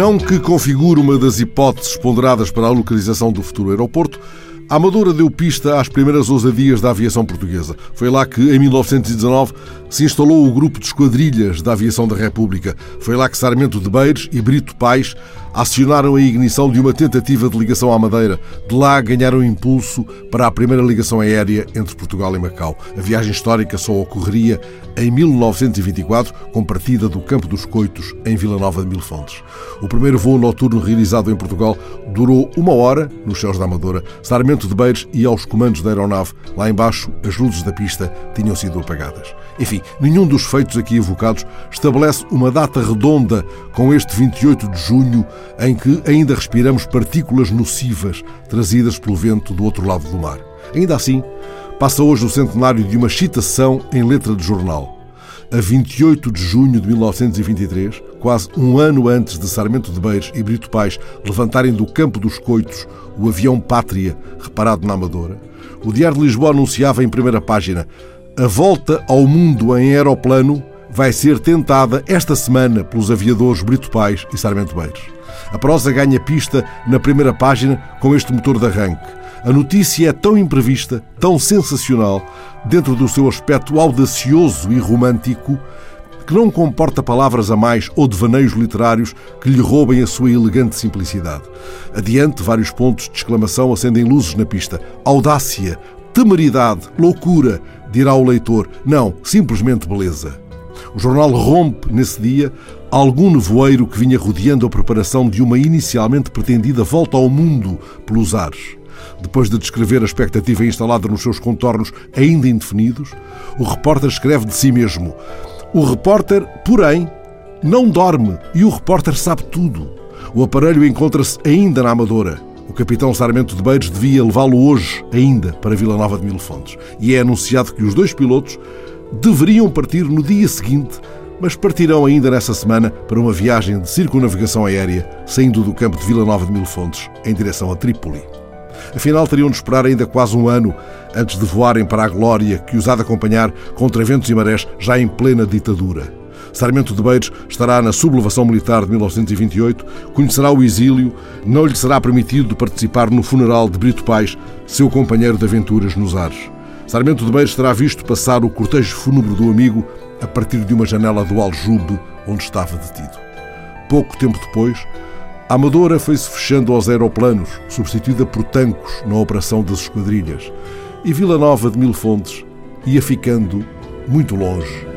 não que configure uma das hipóteses ponderadas para a localização do futuro aeroporto, a Amadora deu pista às primeiras ousadias da aviação portuguesa. Foi lá que, em 1919, se instalou o grupo de esquadrilhas da aviação da República. Foi lá que Sarmento de Beires e Brito Pais acionaram a ignição de uma tentativa de ligação à Madeira. De lá ganharam impulso para a primeira ligação aérea entre Portugal e Macau. A viagem histórica só ocorreria em 1924, com partida do Campo dos Coitos, em Vila Nova de Mil Fontes. O primeiro voo noturno realizado em Portugal durou uma hora nos céus da Amadora. Sarmento de Beires e aos comandos da aeronave. Lá embaixo, as luzes da pista tinham sido apagadas. Enfim, nenhum dos feitos aqui evocados estabelece uma data redonda com este 28 de junho em que ainda respiramos partículas nocivas trazidas pelo vento do outro lado do mar. Ainda assim, passa hoje o centenário de uma citação em letra de jornal. A 28 de junho de 1923, quase um ano antes de Sarmento de Beires e Brito Pais levantarem do campo dos coitos o avião Pátria, reparado na Amadora, o Diário de Lisboa anunciava em primeira página a volta ao mundo em aeroplano vai ser tentada esta semana pelos aviadores Brito Pais e Sarmento Beiros. A prosa ganha pista na primeira página com este motor de arranque. A notícia é tão imprevista, tão sensacional, dentro do seu aspecto audacioso e romântico, que não comporta palavras a mais ou devaneios literários que lhe roubem a sua elegante simplicidade. Adiante, vários pontos de exclamação acendem luzes na pista. Audácia, temeridade, loucura, dirá o leitor. Não, simplesmente beleza. O jornal rompe, nesse dia, algum nevoeiro que vinha rodeando a preparação de uma inicialmente pretendida volta ao mundo pelos ares. Depois de descrever a expectativa instalada nos seus contornos ainda indefinidos, o repórter escreve de si mesmo: O repórter, porém, não dorme e o repórter sabe tudo. O aparelho encontra-se ainda na Amadora. O capitão Sarmento de Beiros devia levá-lo hoje ainda para Vila Nova de Mil Fontes. E é anunciado que os dois pilotos deveriam partir no dia seguinte, mas partirão ainda nessa semana para uma viagem de circunnavigação aérea, saindo do campo de Vila Nova de Mil Fontes em direção a Trípoli. Afinal, teriam de esperar ainda quase um ano antes de voarem para a glória que os há de acompanhar contra ventos e marés já em plena ditadura. Sarmento de Beiros estará na sublevação militar de 1928, conhecerá o exílio, não lhe será permitido participar no funeral de Brito Pais, seu companheiro de aventuras nos ares. Sarmento de Beiros terá visto passar o cortejo fúnebre do amigo a partir de uma janela do Aljube onde estava detido. Pouco tempo depois, a Amadora foi-se fechando aos aeroplanos, substituída por tancos na operação das esquadrilhas, e Vila Nova de Mil Fontes ia ficando muito longe